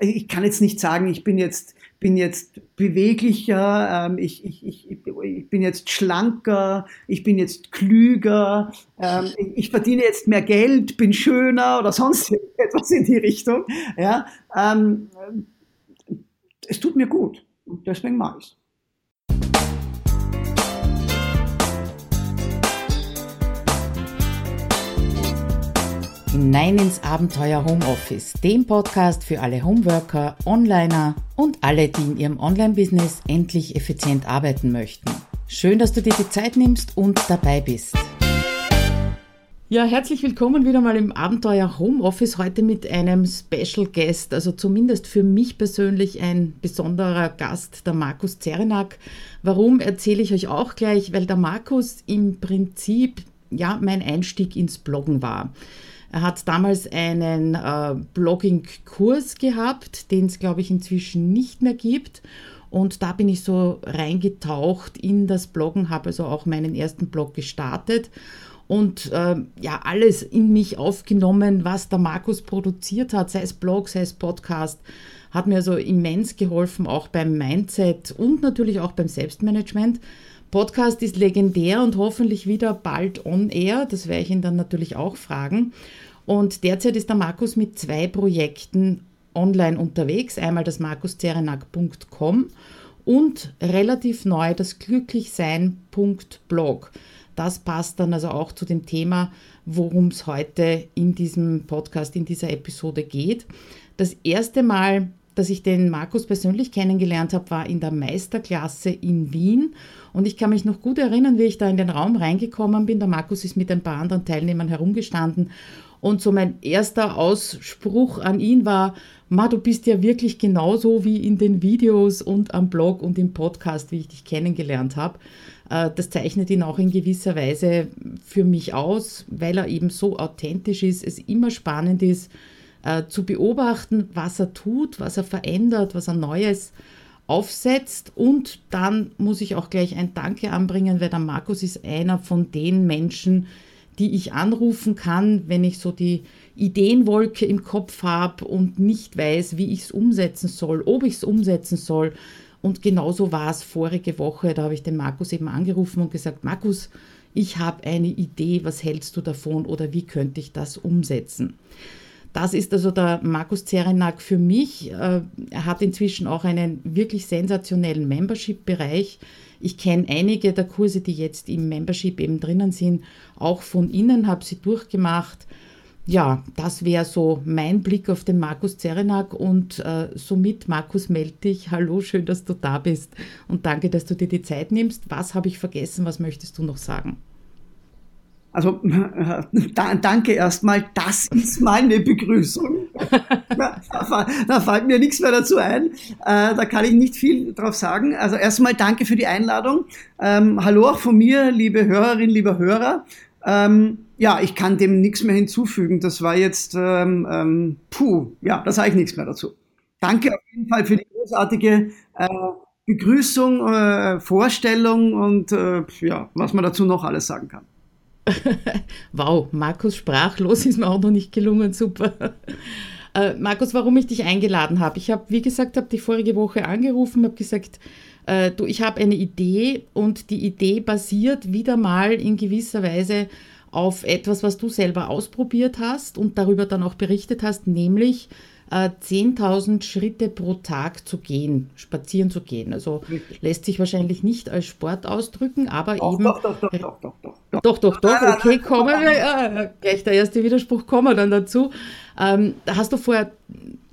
ich kann jetzt nicht sagen, ich bin jetzt, bin jetzt beweglicher, ähm, ich, ich, ich, ich bin jetzt schlanker, ich bin jetzt klüger, ähm, ich verdiene jetzt mehr Geld, bin schöner oder sonst etwas in die Richtung. Ja, ähm, es tut mir gut und deswegen mache ich es. Hinein ins Abenteuer Homeoffice, dem Podcast für alle Homeworker, Onliner und alle, die in ihrem Online-Business endlich effizient arbeiten möchten. Schön, dass du dir die Zeit nimmst und dabei bist. Ja, herzlich willkommen wieder mal im Abenteuer Homeoffice. Heute mit einem Special Guest, also zumindest für mich persönlich ein besonderer Gast, der Markus Zerenak. Warum erzähle ich euch auch gleich? Weil der Markus im Prinzip ja mein Einstieg ins Bloggen war. Er hat damals einen äh, Blogging-Kurs gehabt, den es, glaube ich, inzwischen nicht mehr gibt. Und da bin ich so reingetaucht in das Bloggen, habe also auch meinen ersten Blog gestartet und äh, ja, alles in mich aufgenommen, was der Markus produziert hat, sei es Blog, sei es Podcast, hat mir also immens geholfen, auch beim Mindset und natürlich auch beim Selbstmanagement. Podcast ist legendär und hoffentlich wieder bald on air. Das werde ich ihn dann natürlich auch fragen. Und derzeit ist der Markus mit zwei Projekten online unterwegs. Einmal das markuszerenak.com und relativ neu das glücklichsein.blog. Das passt dann also auch zu dem Thema, worum es heute in diesem Podcast, in dieser Episode geht. Das erste Mal, dass ich den Markus persönlich kennengelernt habe, war in der Meisterklasse in Wien. Und ich kann mich noch gut erinnern, wie ich da in den Raum reingekommen bin. Der Markus ist mit ein paar anderen Teilnehmern herumgestanden und so mein erster Ausspruch an ihn war, Ma, du bist ja wirklich genauso wie in den Videos und am Blog und im Podcast, wie ich dich kennengelernt habe. Äh, das zeichnet ihn auch in gewisser Weise für mich aus, weil er eben so authentisch ist, es immer spannend ist, äh, zu beobachten, was er tut, was er verändert, was er Neues aufsetzt. Und dann muss ich auch gleich ein Danke anbringen, weil der Markus ist einer von den Menschen, die ich anrufen kann, wenn ich so die Ideenwolke im Kopf habe und nicht weiß, wie ich es umsetzen soll, ob ich es umsetzen soll. Und genauso war es vorige Woche. Da habe ich den Markus eben angerufen und gesagt, Markus, ich habe eine Idee, was hältst du davon oder wie könnte ich das umsetzen? Das ist also der Markus Zerenak für mich. Äh, er hat inzwischen auch einen wirklich sensationellen Membership-Bereich. Ich kenne einige der Kurse, die jetzt im Membership eben drinnen sind, auch von innen, habe sie durchgemacht. Ja, das wäre so mein Blick auf den Markus Zerenak und äh, somit, Markus, melde dich. Hallo, schön, dass du da bist und danke, dass du dir die Zeit nimmst. Was habe ich vergessen? Was möchtest du noch sagen? Also da, danke erstmal, das ist meine Begrüßung. da, da, fällt mir nichts mehr dazu ein. Äh, da kann ich nicht viel drauf sagen. Also erstmal danke für die Einladung. Ähm, hallo auch von mir, liebe Hörerinnen, lieber Hörer. Ähm, ja, ich kann dem nichts mehr hinzufügen. Das war jetzt, ähm, ähm, puh, ja, da sage ich nichts mehr dazu. Danke auf jeden Fall für die großartige äh, Begrüßung, äh, Vorstellung und äh, ja, was man dazu noch alles sagen kann. wow, Markus sprachlos ist mir auch noch nicht gelungen, super. Äh, Markus, warum ich dich eingeladen habe. Ich habe, wie gesagt, habe dich vorige Woche angerufen, habe gesagt, äh, du, ich habe eine Idee und die Idee basiert wieder mal in gewisser Weise auf etwas, was du selber ausprobiert hast und darüber dann auch berichtet hast, nämlich 10.000 äh, Schritte pro Tag zu gehen, spazieren zu gehen. Also lässt sich wahrscheinlich nicht als Sport ausdrücken, aber doch, eben. Doch, doch, doch, doch, doch, doch. Doch, doch, doch, okay, kommen wir. Ja, gleich der erste Widerspruch kommen wir dann dazu. Ähm, da hast du vor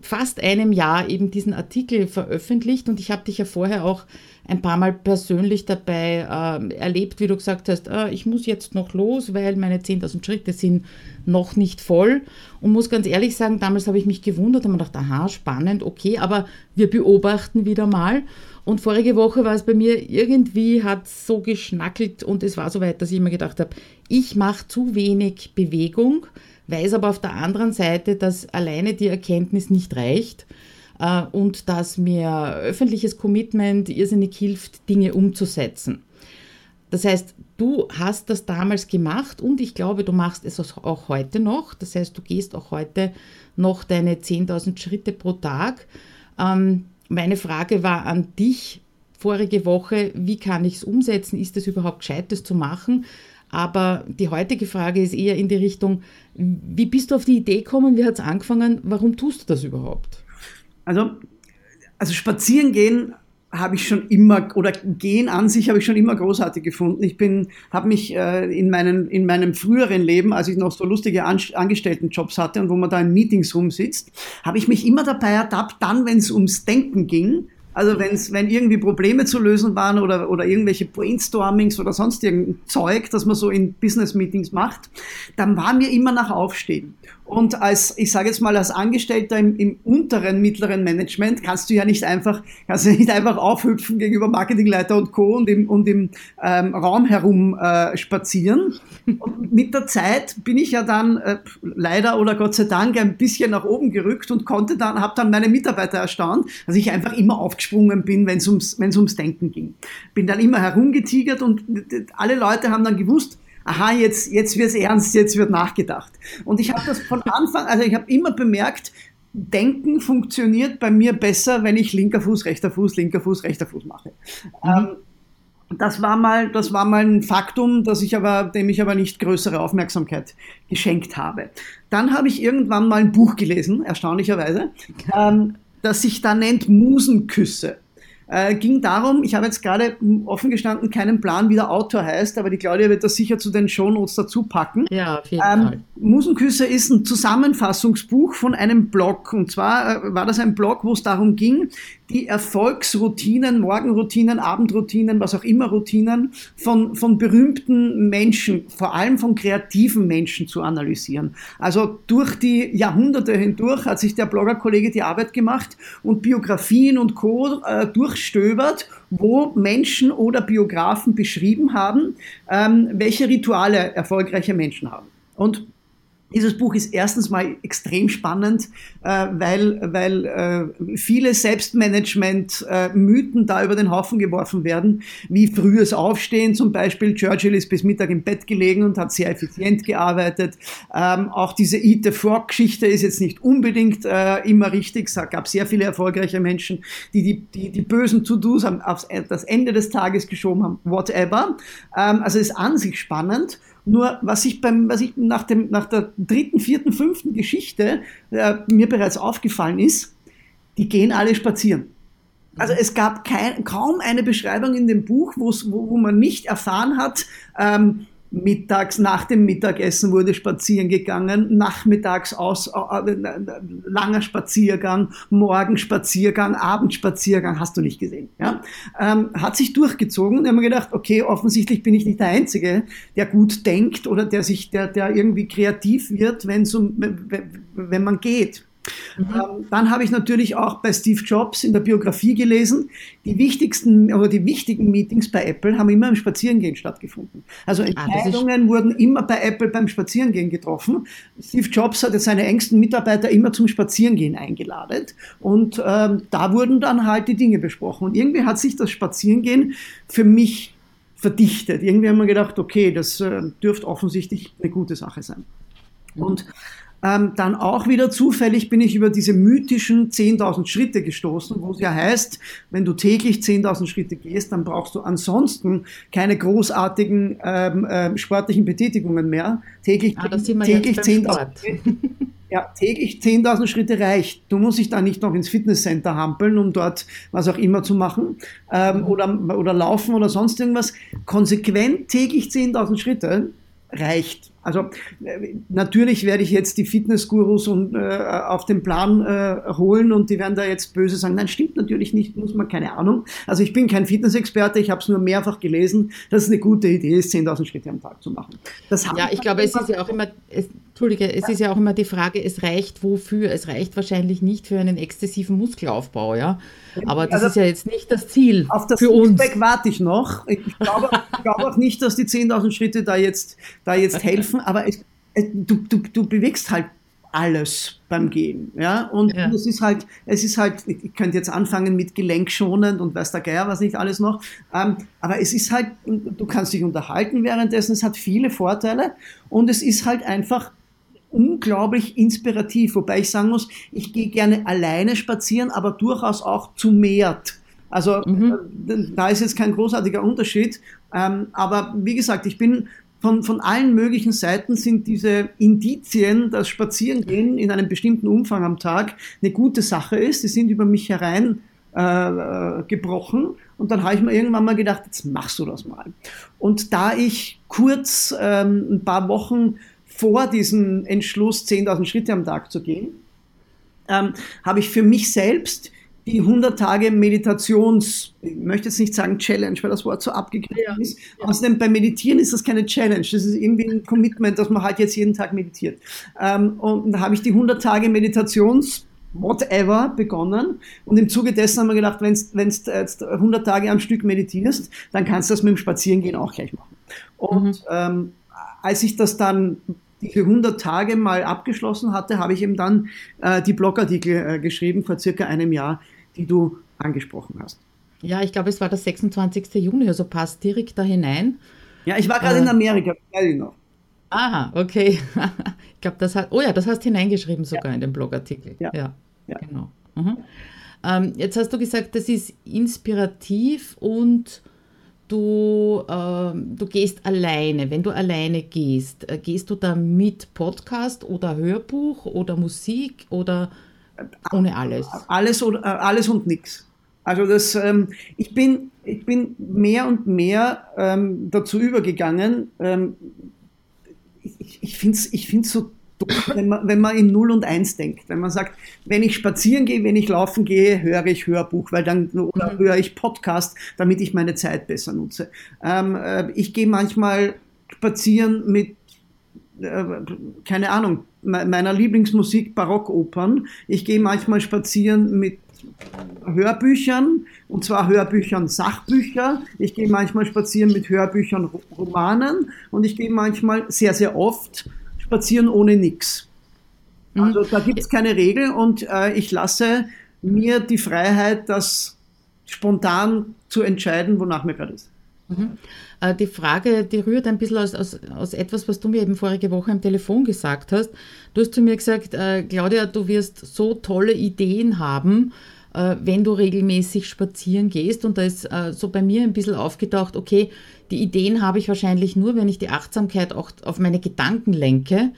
fast einem Jahr eben diesen Artikel veröffentlicht und ich habe dich ja vorher auch ein paar Mal persönlich dabei äh, erlebt, wie du gesagt hast, äh, ich muss jetzt noch los, weil meine 10.000 Schritte sind noch nicht voll. Und muss ganz ehrlich sagen, damals habe ich mich gewundert und mir gedacht, aha, spannend, okay, aber wir beobachten wieder mal. Und vorige Woche war es bei mir irgendwie, hat so geschnackelt und es war so weit, dass ich immer gedacht habe, ich mache zu wenig Bewegung, weiß aber auf der anderen Seite, dass alleine die Erkenntnis nicht reicht und dass mir öffentliches Commitment irrsinnig hilft, Dinge umzusetzen. Das heißt, Du hast das damals gemacht und ich glaube, du machst es auch heute noch. Das heißt, du gehst auch heute noch deine 10.000 Schritte pro Tag. Ähm, meine Frage war an dich vorige Woche, wie kann ich es umsetzen? Ist es überhaupt gescheit, das zu machen? Aber die heutige Frage ist eher in die Richtung, wie bist du auf die Idee gekommen? Wie hat es angefangen? Warum tust du das überhaupt? Also, also spazieren gehen habe ich schon immer, oder gehen an sich habe ich schon immer großartig gefunden. Ich bin, habe mich äh, in, meinen, in meinem früheren Leben, als ich noch so lustige An Angestelltenjobs hatte und wo man da in Meetings rumsitzt, habe ich mich immer dabei ertappt, dann, wenn es ums Denken ging, also wenn's, wenn irgendwie Probleme zu lösen waren oder, oder irgendwelche Brainstormings oder sonst irgendein Zeug, das man so in Business-Meetings macht, dann war mir immer nach Aufstehen. Und als, ich sage jetzt mal, als Angestellter im, im unteren, mittleren Management kannst du ja nicht einfach, kannst du nicht einfach aufhüpfen gegenüber Marketingleiter und Co. und im, und im ähm, Raum herum äh, spazieren. Und mit der Zeit bin ich ja dann äh, leider oder Gott sei Dank ein bisschen nach oben gerückt und konnte dann, habe dann meine Mitarbeiter erstaunt, dass ich einfach immer aufgesprungen bin, wenn es ums, wenn's ums Denken ging. Bin dann immer herumgetigert und alle Leute haben dann gewusst, aha, jetzt, jetzt wird es ernst, jetzt wird nachgedacht. Und ich habe das von Anfang, also ich habe immer bemerkt, Denken funktioniert bei mir besser, wenn ich linker Fuß, rechter Fuß, linker Fuß, rechter Fuß mache. Mhm. Ähm, das war mal, das war mal ein Faktum, das ich aber, dem ich aber nicht größere Aufmerksamkeit geschenkt habe. Dann habe ich irgendwann mal ein Buch gelesen, erstaunlicherweise, ähm, das sich da nennt Musenküsse. Äh, ging darum, ich habe jetzt gerade offen gestanden keinen Plan, wie der Autor heißt, aber die Claudia wird das sicher zu den Shownotes dazu packen. Ja, auf jeden ähm, Fall. Musenküsse ist ein Zusammenfassungsbuch von einem Blog. Und zwar äh, war das ein Blog, wo es darum ging, die Erfolgsroutinen, Morgenroutinen, Abendroutinen, was auch immer Routinen von, von berühmten Menschen, vor allem von kreativen Menschen zu analysieren. Also durch die Jahrhunderte hindurch hat sich der Bloggerkollege die Arbeit gemacht und Biografien und Co. Äh, durchstöbert, wo Menschen oder Biografen beschrieben haben, ähm, welche Rituale erfolgreiche Menschen haben. Und dieses Buch ist erstens mal extrem spannend, äh, weil, weil äh, viele Selbstmanagement-Mythen da über den Haufen geworfen werden, wie frühes Aufstehen zum Beispiel. Churchill ist bis Mittag im Bett gelegen und hat sehr effizient gearbeitet. Ähm, auch diese Eat the Frog-Geschichte ist jetzt nicht unbedingt äh, immer richtig. Es gab sehr viele erfolgreiche Menschen, die die, die, die bösen To-Dos auf das Ende des Tages geschoben haben, whatever. Ähm, also ist an sich spannend. Nur was ich beim, was ich nach dem, nach der dritten, vierten, fünften Geschichte äh, mir bereits aufgefallen ist, die gehen alle spazieren. Also es gab kein, kaum eine Beschreibung in dem Buch, wo, wo man nicht erfahren hat, ähm, mittags, nach dem Mittagessen wurde spazieren gegangen, nachmittags aus, äh, äh, langer Spaziergang, Morgenspaziergang, Abendspaziergang, hast du nicht gesehen. Ja? Ähm, hat sich durchgezogen und haben gedacht, okay, offensichtlich bin ich nicht der Einzige, der gut denkt oder der sich, der, der irgendwie kreativ wird, wenn um, wenn man geht. Mhm. Ähm, dann habe ich natürlich auch bei Steve Jobs in der Biografie gelesen, die wichtigsten oder die wichtigen Meetings bei Apple haben immer im Spazierengehen stattgefunden. Also ah, Entscheidungen ah, wurden immer bei Apple beim Spazierengehen getroffen. Steve Jobs hat jetzt seine engsten Mitarbeiter immer zum Spazierengehen eingeladen und ähm, da wurden dann halt die Dinge besprochen. Und irgendwie hat sich das Spazierengehen für mich verdichtet. Irgendwie haben wir gedacht, okay, das äh, dürfte offensichtlich eine gute Sache sein. Mhm. Und ähm, dann auch wieder zufällig bin ich über diese mythischen 10.000 Schritte gestoßen, wo es ja heißt, wenn du täglich 10.000 Schritte gehst, dann brauchst du ansonsten keine großartigen ähm, äh, sportlichen Betätigungen mehr. Täglich, ah, täglich 10.000 ja, täglich 10.000 Schritte reicht. Du musst dich da nicht noch ins Fitnesscenter hampeln, um dort was auch immer zu machen ähm, oder, oder laufen oder sonst irgendwas. Konsequent täglich 10.000 Schritte reicht. Also natürlich werde ich jetzt die Fitnessgurus und, äh, auf den Plan äh, holen und die werden da jetzt böse sagen, nein, stimmt natürlich nicht, muss man keine Ahnung. Also ich bin kein Fitnessexperte, ich habe es nur mehrfach gelesen, dass es eine gute Idee ist, 10.000 Schritte am Tag zu machen. ja, ich glaube, es ist ja auch immer, es, Entschuldige, es ja. ist ja auch immer die Frage, es reicht wofür? Es reicht wahrscheinlich nicht für einen exzessiven Muskelaufbau, ja. Aber das also, ist ja jetzt nicht das Ziel auf das für uns. warte ich noch. Ich glaube, ich glaube auch nicht, dass die 10.000 Schritte da jetzt, da jetzt helfen, aber es, du, du, du bewegst halt alles beim Gehen. Ja, und ja. es ist halt, es ist halt, ich könnte jetzt anfangen mit gelenkschonend und weiß der Geier, was nicht alles noch. Ähm, aber es ist halt, du kannst dich unterhalten währenddessen, es hat viele Vorteile und es ist halt einfach unglaublich inspirativ, wobei ich sagen muss, ich gehe gerne alleine spazieren, aber durchaus auch zu mehrt. Also mhm. Äh, da ist jetzt kein großartiger Unterschied. Ähm, aber wie gesagt, ich bin von, von allen möglichen Seiten sind diese Indizien, dass Spazierengehen in einem bestimmten Umfang am Tag eine gute Sache ist. Die sind über mich herein äh, gebrochen. Und dann habe ich mir irgendwann mal gedacht, jetzt machst du das mal. Und da ich kurz ähm, ein paar Wochen vor diesem Entschluss, 10.000 Schritte am Tag zu gehen, ähm, habe ich für mich selbst die 100 Tage Meditations, ich möchte jetzt nicht sagen Challenge, weil das Wort so abgegriffen ja. ist. Außerdem beim Meditieren ist das keine Challenge, das ist irgendwie ein Commitment, dass man halt jetzt jeden Tag meditiert. Ähm, und da habe ich die 100 Tage Meditations whatever begonnen und im Zuge dessen haben wir gedacht, wenn du jetzt 100 Tage am Stück meditierst, dann kannst du das mit dem Spazierengehen auch gleich machen. Und mhm. ähm, als ich das dann diese 100 Tage mal abgeschlossen hatte, habe ich eben dann äh, die Blogartikel äh, geschrieben vor circa einem Jahr, die du angesprochen hast. Ja, ich glaube, es war der 26. Juni, also passt direkt da hinein. Ja, ich war gerade äh, in Amerika, weiß ich noch. Aha, okay. ich glaube, das hat, oh ja, das hast hineingeschrieben sogar ja. in den Blogartikel. Ja, ja, ja. genau. Mhm. Ähm, jetzt hast du gesagt, das ist inspirativ und du, äh, du gehst alleine. Wenn du alleine gehst, äh, gehst du da mit Podcast oder Hörbuch oder Musik oder ohne alles? Alles, äh, alles und nichts. Also das, ähm, ich, bin, ich bin mehr und mehr ähm, dazu übergegangen. Ähm, ich ich finde es ich find's so wenn man, wenn man in 0 und 1 denkt. Wenn man sagt, wenn ich spazieren gehe, wenn ich laufen gehe, höre ich Hörbuch, weil dann, oder mhm. höre ich Podcast, damit ich meine Zeit besser nutze. Ähm, äh, ich gehe manchmal spazieren mit, keine Ahnung, meiner Lieblingsmusik Barockopern. Ich gehe manchmal spazieren mit Hörbüchern, und zwar Hörbüchern Sachbücher. Ich gehe manchmal spazieren mit Hörbüchern Romanen und ich gehe manchmal sehr, sehr oft spazieren ohne nichts. Mhm. Also da gibt es keine Regel und äh, ich lasse mir die Freiheit, das spontan zu entscheiden, wonach mir gerade ist. Mhm. Äh, die Frage, die rührt ein bisschen aus, aus, aus etwas, was du mir eben vorige Woche am Telefon gesagt hast. Du hast zu mir gesagt, äh, Claudia, du wirst so tolle Ideen haben, äh, wenn du regelmäßig spazieren gehst. Und da ist äh, so bei mir ein bisschen aufgetaucht, okay, die Ideen habe ich wahrscheinlich nur, wenn ich die Achtsamkeit auch auf meine Gedanken lenke.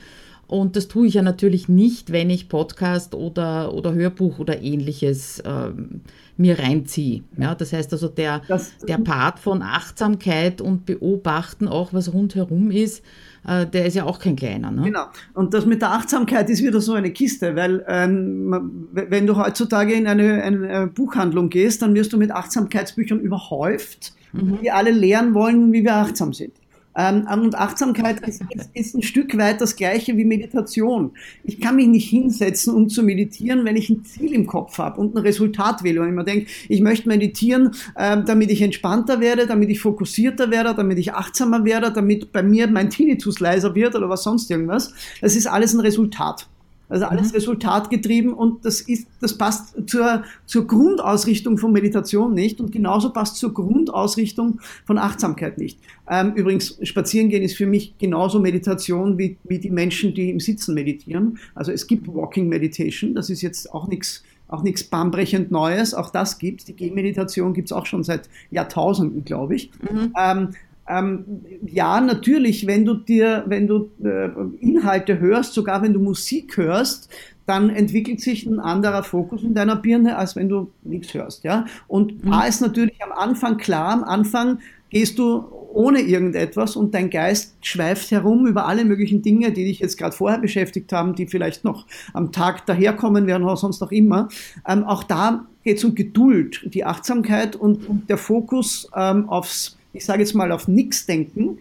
Und das tue ich ja natürlich nicht, wenn ich Podcast oder, oder Hörbuch oder ähnliches ähm, mir reinziehe. Ja, das heißt also, der, das, der Part von Achtsamkeit und Beobachten, auch was rundherum ist, äh, der ist ja auch kein kleiner. Ne? Genau. Und das mit der Achtsamkeit ist wieder so eine Kiste, weil ähm, wenn du heutzutage in eine, eine, Buchhandlung gehst, dann wirst du mit Achtsamkeitsbüchern überhäuft, mhm. die alle lernen wollen, wie wir achtsam sind. Ähm, und Achtsamkeit ist, ist, ein Stück weit das gleiche wie Meditation. Ich kann mich nicht hinsetzen, um zu meditieren, wenn ich ein Ziel im Kopf habe und ein Resultat will. Und ich mir denke, ich möchte meditieren, äh, damit ich entspannter werde, damit ich fokussierter werde, damit ich achtsamer werde, damit bei mir mein Tinnitus leiser wird oder was sonst irgendwas. Das ist alles ein Resultat. Also alles mhm. resultatgetrieben und das ist, das passt zur, zur Grundausrichtung von Meditation nicht und genauso passt zur Grundausrichtung von Achtsamkeit nicht. Ähm, übrigens, Spazierengehen ist für mich genauso Meditation wie, wie die Menschen, die im Sitzen meditieren. Also es gibt Walking Meditation, das ist jetzt auch nichts auch nichts bahnbrechend Neues, auch das gibt Die Gehmeditation gibt es auch schon seit Jahrtausenden, glaube ich. Mhm. Ähm, ähm, ja, natürlich, wenn du dir, wenn du äh, Inhalte hörst, sogar wenn du Musik hörst, dann entwickelt sich ein anderer Fokus in deiner Birne, als wenn du nichts hörst, ja. Und mhm. da ist natürlich am Anfang klar, am Anfang gehst du ohne irgendetwas und dein Geist schweift herum über alle möglichen Dinge, die dich jetzt gerade vorher beschäftigt haben, die vielleicht noch am Tag daherkommen werden oder sonst noch immer. Ähm, auch da geht es um Geduld, die Achtsamkeit und, und der Fokus ähm, aufs ich sage jetzt mal, auf nichts denken,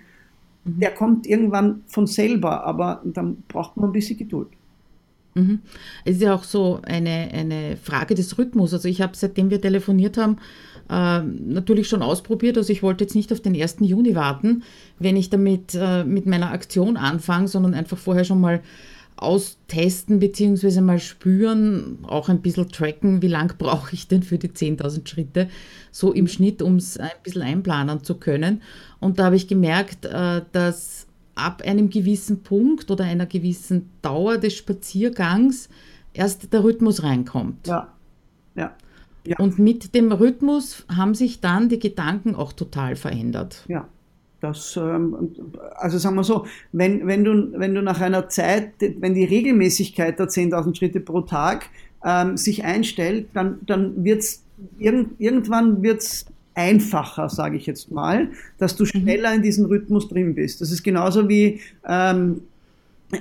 mhm. der kommt irgendwann von selber, aber dann braucht man ein bisschen Geduld. Mhm. Es ist ja auch so eine, eine Frage des Rhythmus. Also ich habe, seitdem wir telefoniert haben, äh, natürlich schon ausprobiert. Also ich wollte jetzt nicht auf den 1. Juni warten, wenn ich damit äh, mit meiner Aktion anfange, sondern einfach vorher schon mal austesten bzw. mal spüren, auch ein bisschen tracken, wie lang brauche ich denn für die 10.000 Schritte, so im Schnitt, um es ein bisschen einplanen zu können. Und da habe ich gemerkt, äh, dass ab einem gewissen Punkt oder einer gewissen Dauer des Spaziergangs erst der Rhythmus reinkommt. Ja, ja. ja. Und mit dem Rhythmus haben sich dann die Gedanken auch total verändert. Ja. Das, ähm, also sagen wir so, wenn, wenn, du, wenn du nach einer Zeit, wenn die Regelmäßigkeit der 10.000 Schritte pro Tag ähm, sich einstellt, dann, dann wird es irgend, irgendwann wird's einfacher, sage ich jetzt mal, dass du mhm. schneller in diesem Rhythmus drin bist. Das ist genauso wie ähm,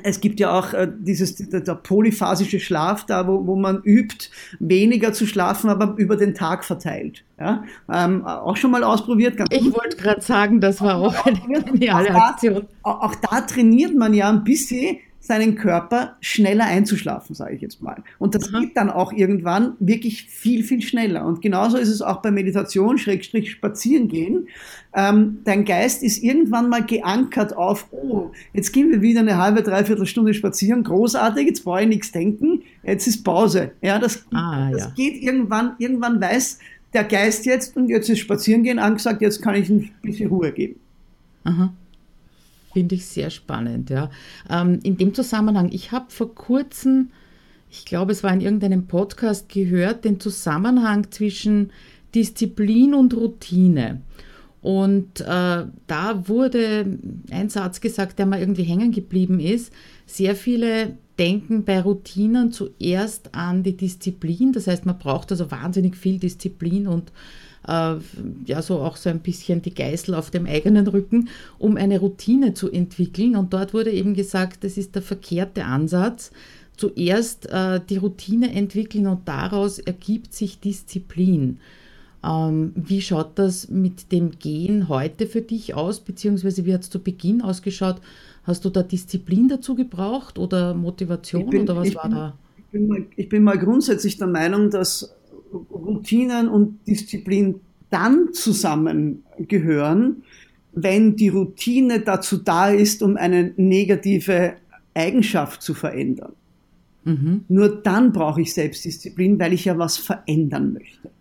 es gibt ja auch äh, dieses der, polyphasische Schlaf, da wo, wo man übt, weniger zu schlafen, aber über den Tag verteilt. Ja? Ähm, auch schon mal ausprobiert. ich wollte gerade sagen, das war auch eine geniale Aktion. Auch da, auch da trainiert man ja ein bisschen seinen Körper schneller einzuschlafen, sage ich jetzt mal. Und das Aha. geht dann auch irgendwann wirklich viel, viel schneller. Und genauso ist es auch bei Meditation, Schrägstrich spazieren gehen. Ähm, dein Geist ist irgendwann mal geankert auf, oh, jetzt gehen wir wieder eine halbe, dreiviertel Stunde spazieren, großartig, jetzt brauche ich nichts denken, jetzt ist Pause. Ja, das, ah, das ja. geht irgendwann, irgendwann weiß der Geist jetzt und jetzt ist Spazierengehen angesagt, jetzt kann ich ein bisschen Ruhe geben. Aha. Finde ich sehr spannend, ja. Ähm, in dem Zusammenhang, ich habe vor kurzem, ich glaube, es war in irgendeinem Podcast gehört, den Zusammenhang zwischen Disziplin und Routine. Und äh, da wurde ein Satz gesagt, der mal irgendwie hängen geblieben ist. Sehr viele denken bei Routinen zuerst an die Disziplin. Das heißt, man braucht also wahnsinnig viel Disziplin und äh, ja so auch so ein bisschen die Geißel auf dem eigenen Rücken, um eine Routine zu entwickeln. Und dort wurde eben gesagt, das ist der verkehrte Ansatz. Zuerst äh, die Routine entwickeln und daraus ergibt sich Disziplin. Ähm, wie schaut das mit dem Gehen heute für dich aus, beziehungsweise wie hat es zu Beginn ausgeschaut? Hast du da Disziplin dazu gebraucht oder Motivation bin, oder was war bin, da? Ich bin, mal, ich bin mal grundsätzlich der Meinung, dass Routinen und Disziplin dann zusammengehören, wenn die Routine dazu da ist, um eine negative Eigenschaft zu verändern. Mhm. Nur dann brauche ich Selbstdisziplin, weil ich ja was verändern möchte.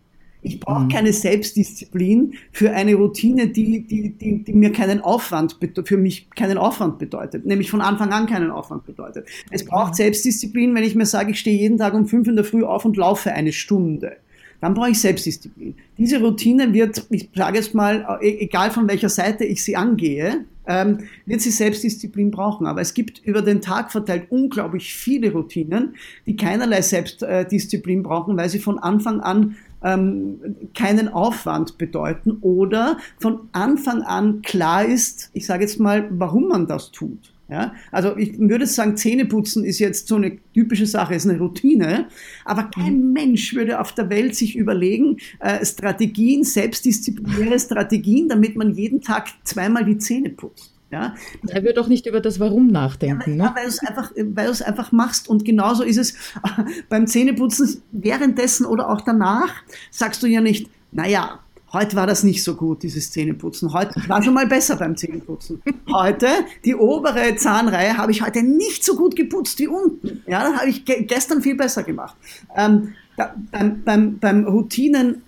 Ich brauche mhm. keine Selbstdisziplin für eine Routine, die, die, die, die mir keinen Aufwand, für mich keinen Aufwand bedeutet, nämlich von Anfang an keinen Aufwand bedeutet. Es braucht mhm. Selbstdisziplin, wenn ich mir sage, ich stehe jeden Tag um fünf in der Früh auf und laufe eine Stunde. Dann brauche ich Selbstdisziplin. Diese Routine wird, ich sage jetzt mal, e-, egal von welcher Seite ich sie angehe, ähm, wird sie Selbstdisziplin brauchen. Aber es gibt über den Tag verteilt unglaublich viele Routinen, die keinerlei Selbstdisziplin brauchen, weil sie von Anfang an ähm, keinen Aufwand bedeuten oder von Anfang an klar ist, ich sage jetzt mal, warum man das tut. Ja, also ich würde sagen, Zähneputzen ist jetzt so eine typische Sache, ist eine Routine, aber kein mhm. Mensch würde auf der Welt sich überlegen, äh, Strategien, selbstdisziplinäre Strategien, damit man jeden Tag zweimal die Zähne putzt. Ja. Er wird auch nicht über das Warum nachdenken. Ja, weil, ne? weil du es einfach, weil machst. Und genauso ist es beim Zähneputzen währenddessen oder auch danach, sagst du ja nicht, naja, heute war das nicht so gut, dieses Zähneputzen. Heute war schon mal besser beim Zähneputzen. Heute, die obere Zahnreihe habe ich heute nicht so gut geputzt wie unten. Ja, das habe ich ge gestern viel besser gemacht. Ähm, da, beim, beim, beim Routinen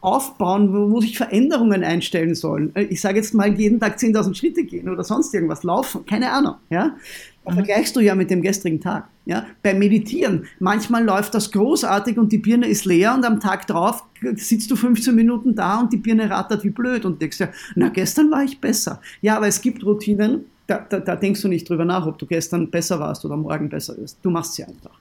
aufbauen, wo, wo sich Veränderungen einstellen sollen. Äh, ich sage jetzt mal jeden Tag 10.000 Schritte gehen oder sonst irgendwas laufen, keine Ahnung. Ja? Mhm. vergleichst du ja mit dem gestrigen Tag. Ja? Beim Meditieren, manchmal läuft das großartig und die Birne ist leer und am Tag drauf sitzt du 15 Minuten da und die Birne rattert wie blöd und denkst ja, na gestern war ich besser. Ja, aber es gibt Routinen, da, da, da, denkst du nicht drüber nach, ob du gestern besser warst oder morgen besser wirst. Du machst sie einfach.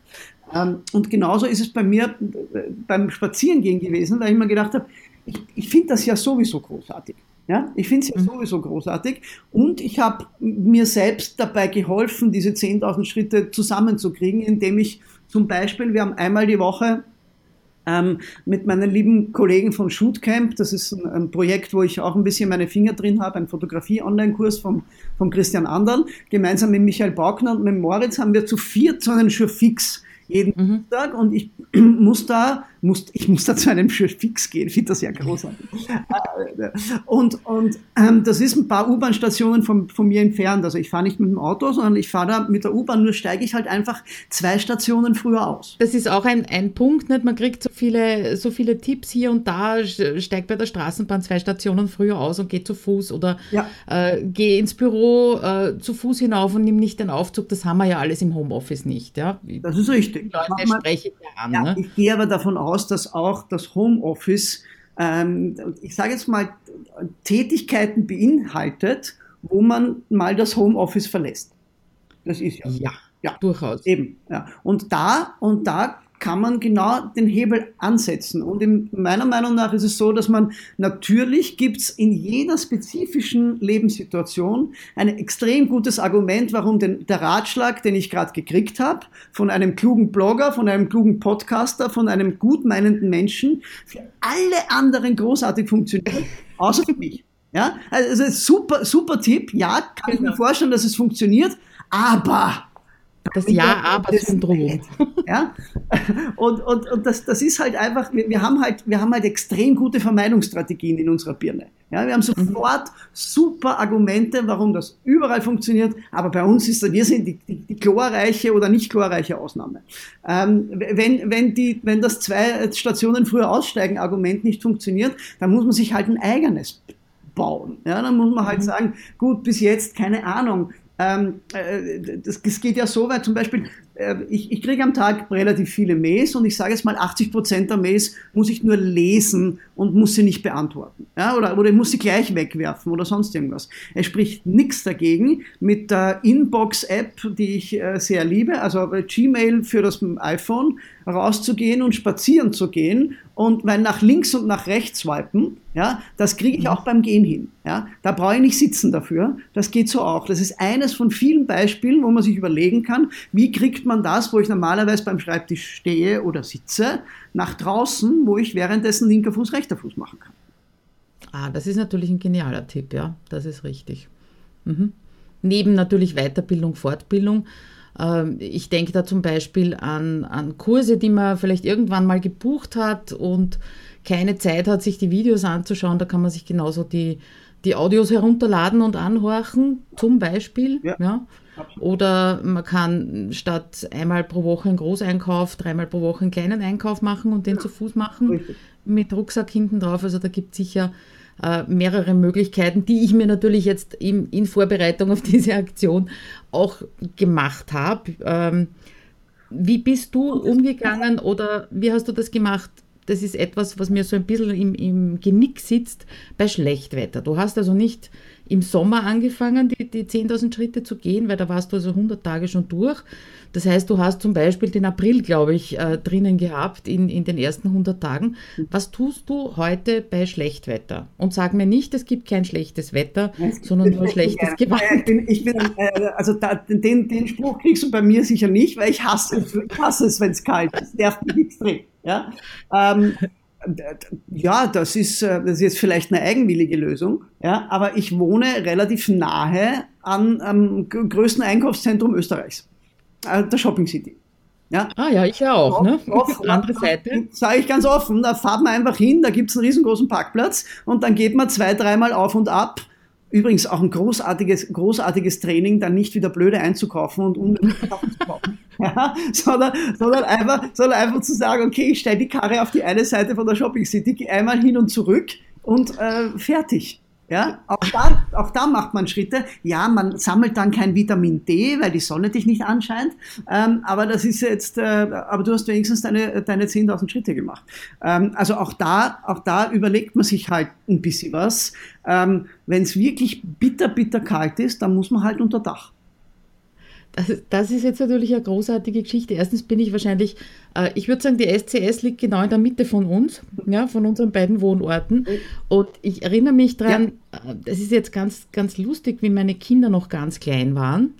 Ähm, und genauso ist es bei mir äh, beim Spazierengehen gewesen, weil ich mir gedacht habe, ich, ich finde das ja sowieso großartig. Ja, ich finde es ja mhm. sowieso großartig. Und ich habe mir selbst dabei geholfen, diese 10.000 Schritte zusammenzukriegen, indem ich zum Beispiel, wir haben einmal die Woche ähm, mit meinen lieben Kollegen von Shootcamp. Das ist ein, ein, Projekt, wo ich auch ein bisschen meine Finger drin habe, ein Fotografie-Online-Kurs vom, vom Christian Andern. Gemeinsam mit Michael Baugner und mit Moritz haben wir zu viert so einen Schurfix jeden mhm. Tag und ich muss da muss, ich muss da zu einem Fix gehen, ich finde das ja großartig. und und ähm, das ist ein paar U-Bahn-Stationen von, von mir entfernt. Also ich fahre nicht mit dem Auto, sondern ich fahre da mit der U-Bahn, nur steige ich halt einfach zwei Stationen früher aus. Das ist auch ein, ein Punkt, nicht? man kriegt so viele, so viele Tipps hier und da, steigt bei der Straßenbahn zwei Stationen früher aus und geht zu Fuß oder ja. äh, geh ins Büro äh, zu Fuß hinauf und nimm nicht den Aufzug. Das haben wir ja alles im Homeoffice nicht. Ja? Das ist richtig. Leute spreche ich ja an. Ja, ne? Ich gehe aber davon aus, dass auch das Homeoffice, ähm, ich sage jetzt mal, Tätigkeiten beinhaltet, wo man mal das Homeoffice verlässt. Das ist ja. Ja, ja. durchaus. Eben. Ja. Und da, und da kann man genau den Hebel ansetzen. Und in meiner Meinung nach ist es so, dass man natürlich gibt es in jeder spezifischen Lebenssituation ein extrem gutes Argument, warum den, der Ratschlag, den ich gerade gekriegt habe, von einem klugen Blogger, von einem klugen Podcaster, von einem gutmeinenden Menschen, für alle anderen großartig funktioniert, außer für mich. Ja, also super, super Tipp. Ja, kann ich mir genau. vorstellen, dass es funktioniert, aber das Ja-Aber-Syndrom. Ja? Und, und, und das, das ist halt einfach, wir, wir, haben halt, wir haben halt extrem gute Vermeidungsstrategien in unserer Birne. Ja, wir haben sofort super Argumente, warum das überall funktioniert, aber bei uns ist, wir sind die, die, die chlorreiche oder nicht chlorreiche Ausnahme. Ähm, wenn, wenn, die, wenn das zwei Stationen früher aussteigen Argument nicht funktioniert, dann muss man sich halt ein eigenes bauen. Ja, dann muss man halt mhm. sagen, gut, bis jetzt, keine Ahnung, ähm, äh, das, das, geht ja so weit, zum Beispiel, äh, ich, ich kriege am Tag relativ viele Mails und ich sage jetzt mal, 80 Prozent der Mails muss ich nur lesen und muss sie nicht beantworten. Ja, oder, oder ich muss sie gleich wegwerfen oder sonst irgendwas. Es spricht nichts dagegen, mit der Inbox-App, die ich äh, sehr liebe, also Gmail für das iPhone, rauszugehen und spazieren zu gehen und weil nach links und nach rechts swipen, ja, das kriege ich mhm. auch beim Gehen hin. Ja, da brauche ich nicht sitzen dafür. Das geht so auch. Das ist eines von vielen Beispielen, wo man sich überlegen kann, wie kriegt man das, wo ich normalerweise beim Schreibtisch stehe oder sitze, nach draußen, wo ich währenddessen linker Fuß, rechter Fuß machen kann. Ah, das ist natürlich ein genialer Tipp, ja, das ist richtig. Mhm. Neben natürlich Weiterbildung, Fortbildung ich denke da zum Beispiel an, an Kurse, die man vielleicht irgendwann mal gebucht hat und keine Zeit hat, sich die Videos anzuschauen. Da kann man sich genauso die, die Audios herunterladen und anhorchen, zum Beispiel. Ja. ja. Oder man kann statt einmal pro Woche einen Großeinkauf, dreimal pro Woche einen kleinen Einkauf machen und den ja. zu Fuß machen, Richtig. mit Rucksack hinten drauf. Also da gibt es sicher äh, mehrere Möglichkeiten, die ich mir natürlich jetzt in, in Vorbereitung auf diese Aktion auch gemacht habe. Ähm, wie bist du umgegangen oder wie hast du das gemacht? Das ist etwas, was mir so ein bisschen im, im Genick sitzt bei Schlechtwetter. Du hast also nicht im Sommer angefangen, die, die 10.000 Schritte zu gehen, weil da warst du also 100 Tage schon durch. Das heißt, du hast zum Beispiel den April, glaube ich, äh, drinnen gehabt in, in den ersten 100 Tagen. Was tust du heute bei Schlechtwetter? Und sag mir nicht, es gibt kein schlechtes Wetter, sondern nur schlechtes Gewand. Ich bin, äh, also da, den, den Spruch kriegst du bei mir sicher nicht, weil ich hasse, ich hasse es, wenn es kalt ist. Nervt mich extrem. Ja? Ähm, ja, das ist, äh, das ist jetzt vielleicht eine eigenwillige Lösung, ja, aber ich wohne relativ nahe an, am größten Einkaufszentrum Österreichs, äh, der Shopping City. Ja. Ah ja, ich ja auch. Ne? Offen, Andere Seite. Sage ich ganz offen, da fahrt man einfach hin, da gibt es einen riesengroßen Parkplatz und dann geht man zwei, dreimal auf und ab Übrigens auch ein großartiges, großartiges Training, dann nicht wieder blöde einzukaufen und unnötig zu kaufen, ja, sondern, sondern, einfach, sondern einfach zu sagen, okay, ich stelle die Karre auf die eine Seite von der Shopping City, gehe einmal hin und zurück und äh, fertig. Ja, auch da, auch da macht man Schritte. Ja, man sammelt dann kein Vitamin D, weil die Sonne dich nicht anscheint. Ähm, aber das ist jetzt, äh, aber du hast wenigstens deine, deine 10.000 Schritte gemacht. Ähm, also auch da, auch da überlegt man sich halt ein bisschen was. Ähm, Wenn es wirklich bitter, bitter kalt ist, dann muss man halt unter Dach. Das, das, ist jetzt natürlich eine großartige Geschichte. Erstens bin ich wahrscheinlich, äh, ich würde sagen, die SCS liegt genau in der Mitte von uns, ja, von unseren beiden Wohnorten. Und ich erinnere mich daran, ja. äh, das ist jetzt ganz, ganz lustig, wie meine Kinder noch ganz klein waren.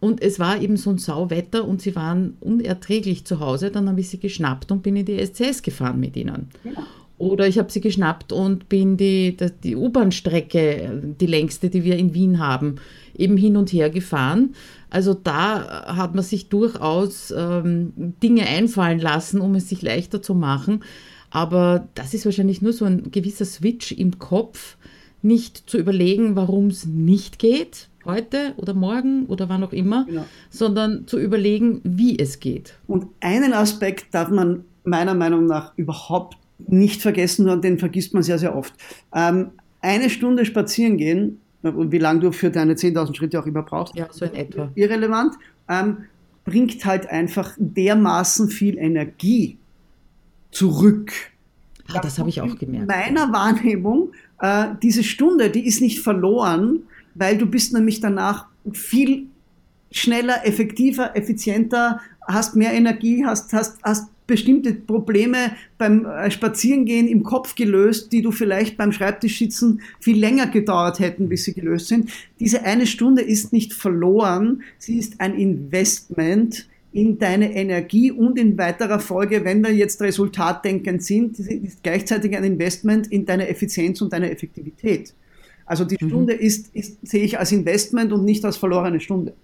Und es war eben so ein Sauwetter und sie waren unerträglich zu Hause. Dann habe ich sie geschnappt und bin in die SCS gefahren mit ihnen. Ja. Oder ich habe sie geschnappt und bin die, die U-Bahn-Strecke, die längste, die wir in Wien haben, eben hin und her gefahren. Also da hat man sich durchaus ähm, Dinge einfallen lassen, um es sich leichter zu machen. Aber das ist wahrscheinlich nur so ein gewisser Switch im Kopf, nicht zu überlegen, warum es nicht geht, heute oder morgen oder wann auch immer, genau. sondern zu überlegen, wie es geht. Und einen Aspekt darf man meiner Meinung nach überhaupt nicht vergessen, und den vergisst man sehr, sehr oft. Ähm, eine Stunde spazieren gehen, wie lange du für deine 10.000 Schritte auch immer brauchst, ja, so in etwa. irrelevant, ähm, bringt halt einfach dermaßen viel Energie zurück. Ah, das habe ich auch gemerkt. In meiner Wahrnehmung, äh, diese Stunde, die ist nicht verloren, weil du bist nämlich danach viel schneller, effektiver, effizienter, hast mehr Energie, hast, hast, hast bestimmte Probleme beim äh, Spazierengehen im Kopf gelöst, die du vielleicht beim Schreibtisch sitzen viel länger gedauert hätten, bis sie gelöst sind. Diese eine Stunde ist nicht verloren, sie ist ein Investment in deine Energie und in weiterer Folge, wenn wir jetzt resultatdenkend sind, ist gleichzeitig ein Investment in deine Effizienz und deine Effektivität. Also die mhm. Stunde ist, ist, sehe ich als Investment und nicht als verlorene Stunde.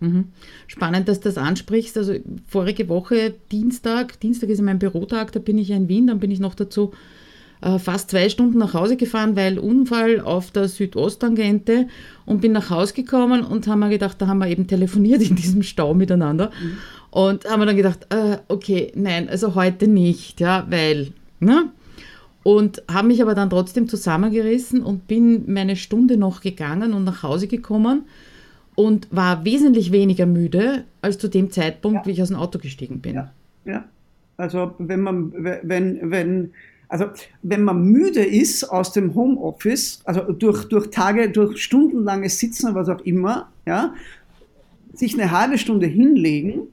Mhm. Spannend, dass du das ansprichst. Also vorige Woche, Dienstag, Dienstag ist mein Bürotag, da bin ich ja in Wien, dann bin ich noch dazu äh, fast zwei Stunden nach Hause gefahren, weil Unfall auf der Südosttangente und bin nach Hause gekommen und haben mir gedacht, da haben wir eben telefoniert in diesem Stau miteinander mhm. und haben wir dann gedacht, äh, okay, nein, also heute nicht, ja, weil, ne? Und habe mich aber dann trotzdem zusammengerissen und bin meine Stunde noch gegangen und nach Hause gekommen und war wesentlich weniger müde als zu dem Zeitpunkt, ja. wie ich aus dem Auto gestiegen bin. Ja, ja. also wenn man, wenn, wenn, also wenn man müde ist aus dem Homeoffice, also durch, durch Tage, durch stundenlanges Sitzen, was auch immer, ja, sich eine halbe Stunde hinlegen,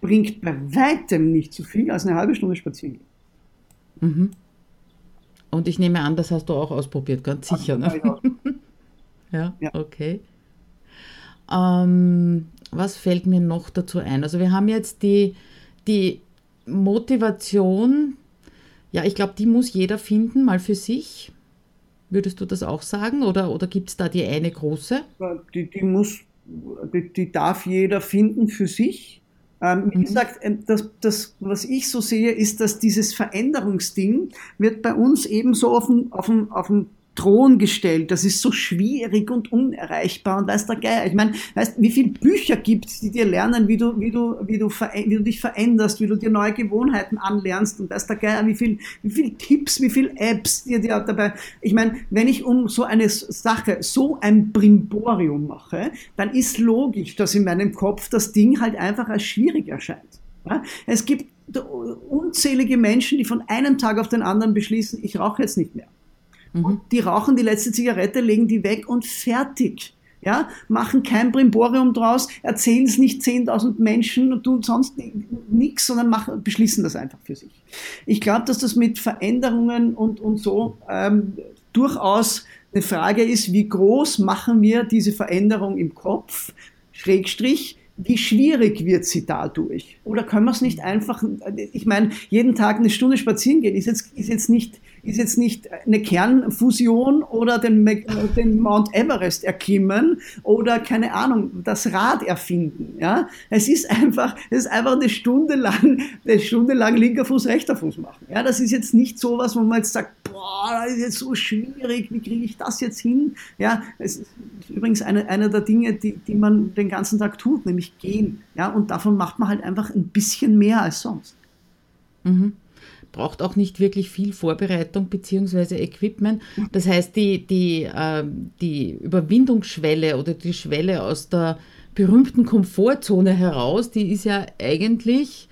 bringt bei weitem nicht so viel als eine halbe Stunde spazieren Mhm. Und ich nehme an, das hast du auch ausprobiert, ganz sicher. Ne? ja, ja, okay. Ähm, was fällt mir noch dazu ein? Also wir haben jetzt die, die Motivation, ja, ich glaube, die muss jeder finden, mal für sich. Würdest du das auch sagen? Oder, oder gibt es da die eine große? Die, die muss, die, die darf jeder finden für sich. Ähm, wie mhm. gesagt, ähm, das, das, was ich so sehe, ist, dass dieses Veränderungsding wird bei uns ebenso auf dem, auf dem, auf dem Thron gestellt. Das ist so schwierig und unerreichbar und weiß der Geier. Ich meine, weißt, wie viele Bücher gibt es, die dir lernen, wie du, wie du, wie du, wie du dich veränderst, wie du dir neue Gewohnheiten anlernst und weiß der Geier, wie viel, wie viel Tipps, wie viel Apps dir dir dabei. Ich meine, wenn ich um so eine Sache so ein Brimborium mache, dann ist logisch, dass in meinem Kopf das Ding halt einfach als schwierig erscheint. Ja? Es gibt unzählige Menschen, die von einem Tag auf den anderen beschließen, ich rauche jetzt nicht mehr. Mhm. die rauchen die letzte Zigarette, legen die weg und fertig. Ja, machen kein Brimborium draus, erzählen es nicht 10.000 Menschen und tun sonst nichts, sondern machen, beschließen das einfach für sich. Ich glaube, dass das mit Veränderungen und, und so ähm, durchaus eine Frage ist, wie groß machen wir diese Veränderung im Kopf, Schrägstrich, wie schwierig wird sie dadurch? Oder können wir es nicht einfach, ich meine, jeden Tag eine Stunde spazieren gehen, ist jetzt, ist jetzt, nicht, ist jetzt nicht eine Kernfusion oder den, den Mount Everest erklimmen oder keine Ahnung, das Rad erfinden. Ja? Es ist einfach, es ist einfach eine Stunde lang, eine Stunde lang linker Fuß, rechter Fuß machen. Ja? Das ist jetzt nicht so was, wo man jetzt sagt, boah, das ist jetzt so schwierig, wie kriege ich das jetzt hin? Ja, es ist übrigens eine, eine der Dinge, die, die man den ganzen Tag tut, nämlich nämlich gehen. Ja, und davon macht man halt einfach ein bisschen mehr als sonst. Mhm. Braucht auch nicht wirklich viel Vorbereitung bzw. Equipment. Das heißt, die, die, äh, die Überwindungsschwelle oder die Schwelle aus der berühmten Komfortzone heraus, die ist ja eigentlich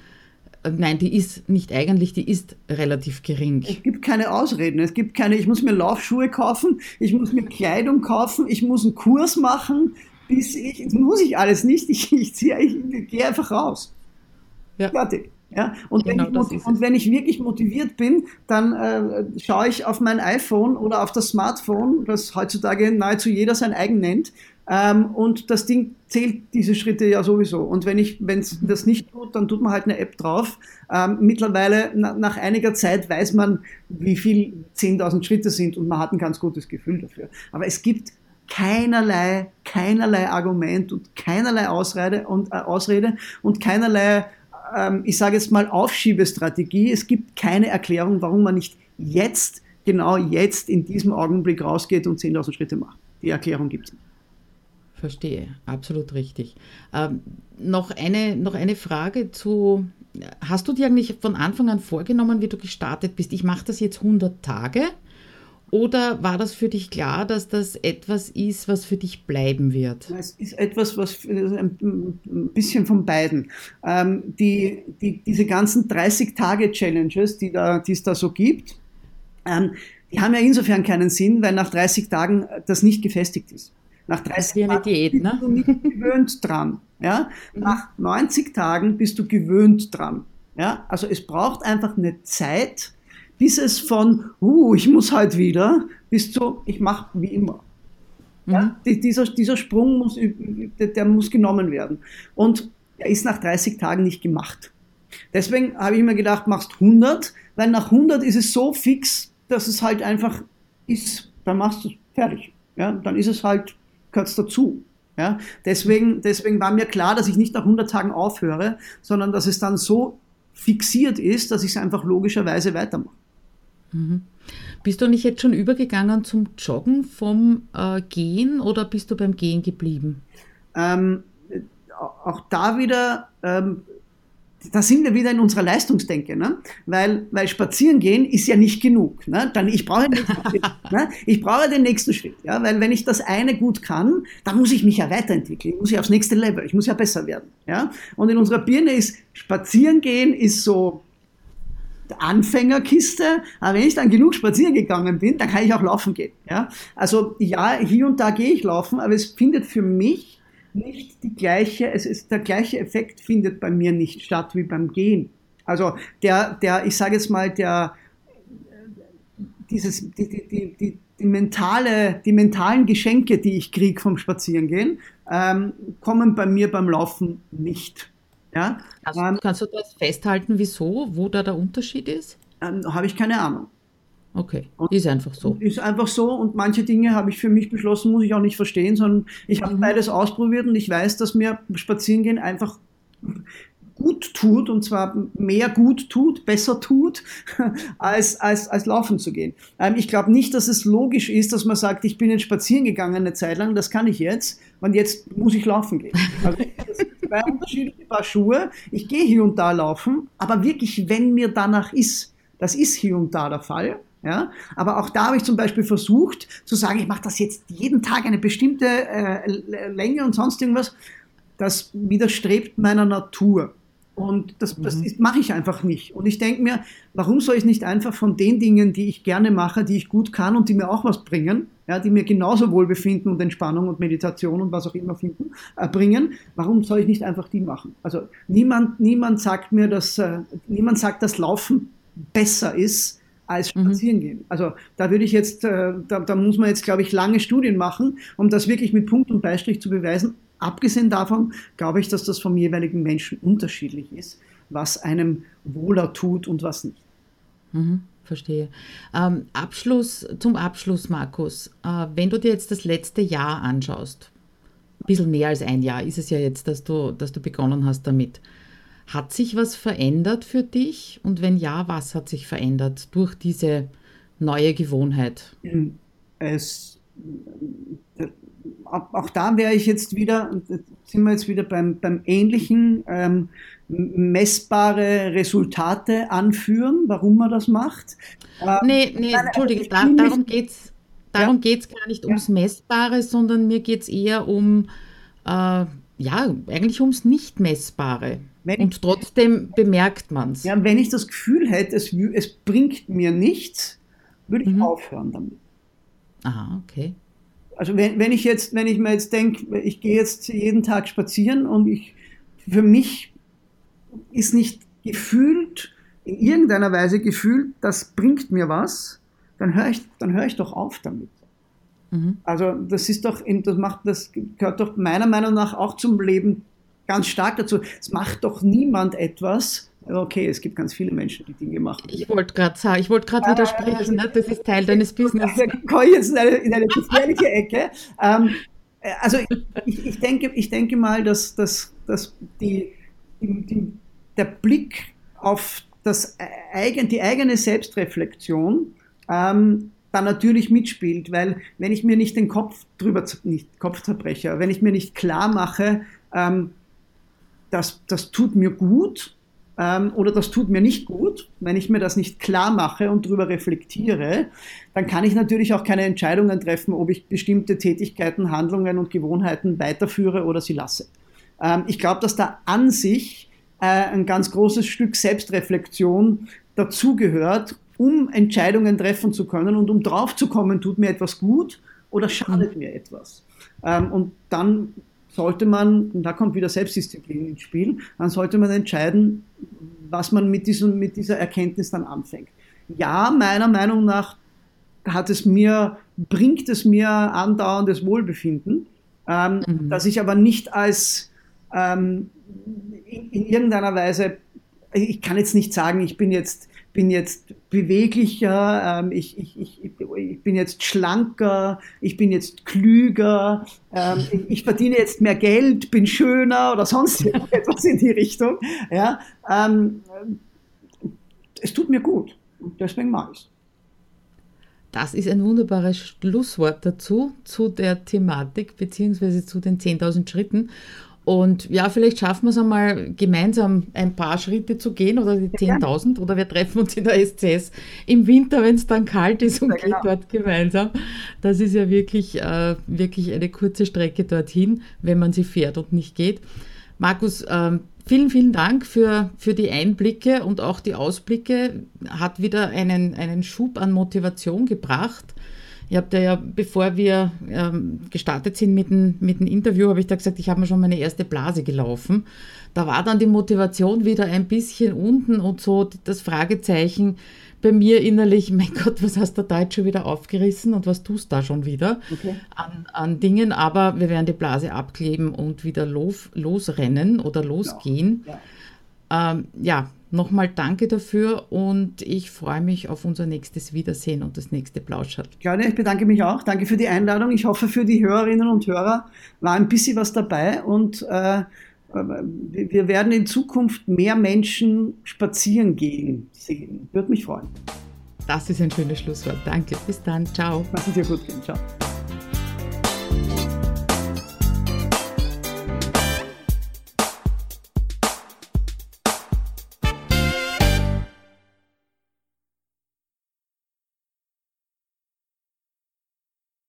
äh, Nein, die ist nicht eigentlich, die ist relativ gering. Es gibt keine Ausreden. Es gibt keine, ich muss mir Laufschuhe kaufen, ich muss mir Kleidung kaufen, ich muss einen Kurs machen, bis ich, das muss ich alles nicht, ich, ich, ziehe, ich, ich gehe einfach raus. Ja. Fertig. Ja? Und, genau, wenn ich, und wenn ich wirklich motiviert bin, dann äh, schaue ich auf mein iPhone oder auf das Smartphone, das heutzutage nahezu jeder sein eigen nennt, ähm, und das Ding zählt diese Schritte ja sowieso. Und wenn ich, wenn es das nicht tut, dann tut man halt eine App drauf. Ähm, mittlerweile, na, nach einiger Zeit weiß man, wie viel 10.000 Schritte sind und man hat ein ganz gutes Gefühl dafür. Aber es gibt keinerlei, keinerlei Argument und keinerlei Ausrede und, äh, Ausrede und keinerlei, ähm, ich sage jetzt mal, Aufschiebestrategie. Es gibt keine Erklärung, warum man nicht jetzt, genau jetzt in diesem Augenblick rausgeht und 10.000 Schritte macht. Die Erklärung gibt es nicht. Verstehe, absolut richtig. Ähm, noch, eine, noch eine Frage zu, hast du dir eigentlich von Anfang an vorgenommen, wie du gestartet bist, ich mache das jetzt 100 Tage? Oder war das für dich klar, dass das etwas ist, was für dich bleiben wird? Es ist etwas, was ein bisschen von beiden. Ähm, die, die, diese ganzen 30-Tage-Challenges, die, da, die es da so gibt, ähm, die haben ja insofern keinen Sinn, weil nach 30 Tagen das nicht gefestigt ist. Nach 30 Tagen Diät, bist ne? du nicht gewöhnt dran. Ja? Mhm. Nach 90 Tagen bist du gewöhnt dran. Ja? Also es braucht einfach eine Zeit, bis es von, uh, ich muss halt wieder, bis zu, ich mache wie immer. Mhm. Ja, dieser, dieser Sprung muss, der, muss genommen werden. Und er ist nach 30 Tagen nicht gemacht. Deswegen habe ich mir gedacht, machst 100, weil nach 100 ist es so fix, dass es halt einfach ist, dann machst du es fertig. Ja, dann ist es halt, gehört dazu. Ja, deswegen, deswegen war mir klar, dass ich nicht nach 100 Tagen aufhöre, sondern dass es dann so fixiert ist, dass ich es einfach logischerweise weitermache. Mhm. Bist du nicht jetzt schon übergegangen zum Joggen vom äh, Gehen oder bist du beim Gehen geblieben? Ähm, auch da wieder, ähm, da sind wir wieder in unserer Leistungsdenke, ne? weil, weil spazieren gehen ist ja nicht genug. Ne? Dann, ich, brauche den Schritt, ne? ich brauche den nächsten Schritt. Ja? Weil wenn ich das eine gut kann, dann muss ich mich ja weiterentwickeln, ich muss ja aufs nächste Level, ich muss ja besser werden. Ja? Und in unserer Birne ist spazieren gehen ist so Anfängerkiste, aber wenn ich dann genug spazieren gegangen bin, dann kann ich auch laufen gehen. Ja? Also ja, hier und da gehe ich laufen, aber es findet für mich nicht die gleiche, es ist der gleiche Effekt findet bei mir nicht statt wie beim Gehen. Also der, der, ich sage jetzt mal, der dieses, die, die, die, die, die mentale, die mentalen Geschenke, die ich kriege vom Spazierengehen, ähm, kommen bei mir beim Laufen nicht. Ja? Also, ähm, kannst du das festhalten, wieso, wo da der Unterschied ist? Ähm, habe ich keine Ahnung. Okay, und ist einfach so. Ist einfach so und manche Dinge habe ich für mich beschlossen, muss ich auch nicht verstehen, sondern ich habe mhm. beides ausprobiert und ich weiß, dass mir Spazierengehen einfach gut tut und zwar mehr gut tut, besser tut, als, als, als laufen zu gehen. Ähm, ich glaube nicht, dass es logisch ist, dass man sagt, ich bin jetzt spazieren gegangen eine Zeit lang, das kann ich jetzt und jetzt muss ich laufen gehen. Also, das zwei unterschiedliche Paar Schuhe. Ich gehe hier und da laufen, aber wirklich, wenn mir danach ist, das ist hier und da der Fall, ja, aber auch da habe ich zum Beispiel versucht zu sagen, ich mache das jetzt jeden Tag eine bestimmte äh, Länge und sonst irgendwas. Das widerstrebt meiner Natur. Und das, das mhm. mache ich einfach nicht. Und ich denke mir, warum soll ich nicht einfach von den Dingen, die ich gerne mache, die ich gut kann und die mir auch was bringen, ja, die mir genauso Wohlbefinden und Entspannung und Meditation und was auch immer finden, äh, bringen, warum soll ich nicht einfach die machen? Also niemand, niemand sagt mir, dass äh, niemand sagt, dass Laufen besser ist als mhm. spazieren gehen. Also da würde ich jetzt, äh, da, da muss man jetzt, glaube ich, lange Studien machen, um das wirklich mit Punkt und Beistrich zu beweisen. Abgesehen davon glaube ich, dass das vom jeweiligen Menschen unterschiedlich ist, was einem wohler tut und was nicht. Mhm, verstehe. Ähm, Abschluss, zum Abschluss, Markus, äh, wenn du dir jetzt das letzte Jahr anschaust, ein bisschen mehr als ein Jahr ist es ja jetzt, dass du, dass du begonnen hast damit. Hat sich was verändert für dich? Und wenn ja, was hat sich verändert durch diese neue Gewohnheit? Es auch da wäre ich jetzt wieder, sind wir jetzt wieder beim, beim ähnlichen, ähm, messbare Resultate anführen, warum man das macht. Ähm, nee, nee, Nein, Entschuldige, da, darum geht es darum ja. geht's gar nicht ums Messbare, sondern mir geht es eher um, äh, ja, eigentlich ums Nicht-Messbare. Und trotzdem bemerkt man es. Ja, wenn ich das Gefühl hätte, es, es bringt mir nichts, würde ich mhm. aufhören damit. Aha, okay also wenn, wenn ich jetzt, wenn ich mir jetzt denke, ich gehe jetzt jeden Tag spazieren und ich, für mich ist nicht gefühlt, in irgendeiner Weise gefühlt, das bringt mir was, dann höre ich, dann höre ich doch auf damit. Mhm. Also das ist doch, das macht, das gehört doch meiner Meinung nach auch zum Leben ganz stark dazu. Es macht doch niemand etwas. Okay, es gibt ganz viele Menschen, die Dinge machen. Ich wollte gerade sagen, ich wollte gerade widersprechen, ne? das ist Teil deines Business. Da komme jetzt in eine, in eine gefährliche Ecke. Ähm, also ich, ich, denke, ich denke mal, dass, dass, dass die, die, der Blick auf das, die eigene Selbstreflexion ähm, dann natürlich mitspielt, weil wenn ich mir nicht den Kopf drüber, nicht Kopf zerbreche, wenn ich mir nicht klar mache, ähm, das, das tut mir gut ähm, oder das tut mir nicht gut, wenn ich mir das nicht klar mache und drüber reflektiere, dann kann ich natürlich auch keine Entscheidungen treffen, ob ich bestimmte Tätigkeiten, Handlungen und Gewohnheiten weiterführe oder sie lasse. Ähm, ich glaube, dass da an sich äh, ein ganz großes Stück Selbstreflexion dazugehört, um Entscheidungen treffen zu können und um drauf zu kommen, tut mir etwas gut oder schadet mhm. mir etwas. Ähm, und dann sollte man, und da kommt wieder Selbstdisziplin ins Spiel, dann sollte man entscheiden, was man mit, diesem, mit dieser Erkenntnis dann anfängt. Ja, meiner Meinung nach hat es mir, bringt es mir andauerndes Wohlbefinden, ähm, mhm. das ich aber nicht als ähm, in, in irgendeiner Weise, ich kann jetzt nicht sagen, ich bin jetzt bin jetzt beweglicher, ähm, ich, ich, ich, ich bin jetzt schlanker, ich bin jetzt klüger, ähm, ich, ich, verdiene jetzt mehr Geld, bin schöner oder sonst etwas in die Richtung. Ja, ähm, es tut mir gut und deswegen mache ich es. Das ist ein wunderbares Schlusswort dazu, zu der Thematik beziehungsweise zu den 10.000 Schritten. Und ja, vielleicht schaffen wir es einmal gemeinsam ein paar Schritte zu gehen oder die 10.000 oder wir treffen uns in der SCS im Winter, wenn es dann kalt ist und ja, genau. gehen dort gemeinsam. Das ist ja wirklich, äh, wirklich eine kurze Strecke dorthin, wenn man sie fährt und nicht geht. Markus, äh, vielen, vielen Dank für, für die Einblicke und auch die Ausblicke. Hat wieder einen, einen Schub an Motivation gebracht. Ich habe da ja, bevor wir ähm, gestartet sind mit dem, mit dem Interview, habe ich da gesagt, ich habe mir schon meine erste Blase gelaufen. Da war dann die Motivation wieder ein bisschen unten und so das Fragezeichen bei mir innerlich, mein Gott, was hast du da jetzt schon wieder aufgerissen und was tust du da schon wieder okay. an, an Dingen. Aber wir werden die Blase abkleben und wieder los, losrennen oder losgehen. Ja, ja. Ähm, ja Nochmal danke dafür und ich freue mich auf unser nächstes Wiedersehen und das nächste Plauschert. Claudia, ich bedanke mich auch. Danke für die Einladung. Ich hoffe, für die Hörerinnen und Hörer war ein bisschen was dabei und äh, wir werden in Zukunft mehr Menschen spazieren gehen sehen. Würde mich freuen. Das ist ein schönes Schlusswort. Danke. Bis dann. Ciao. Mach es dir gut gehen. Ciao.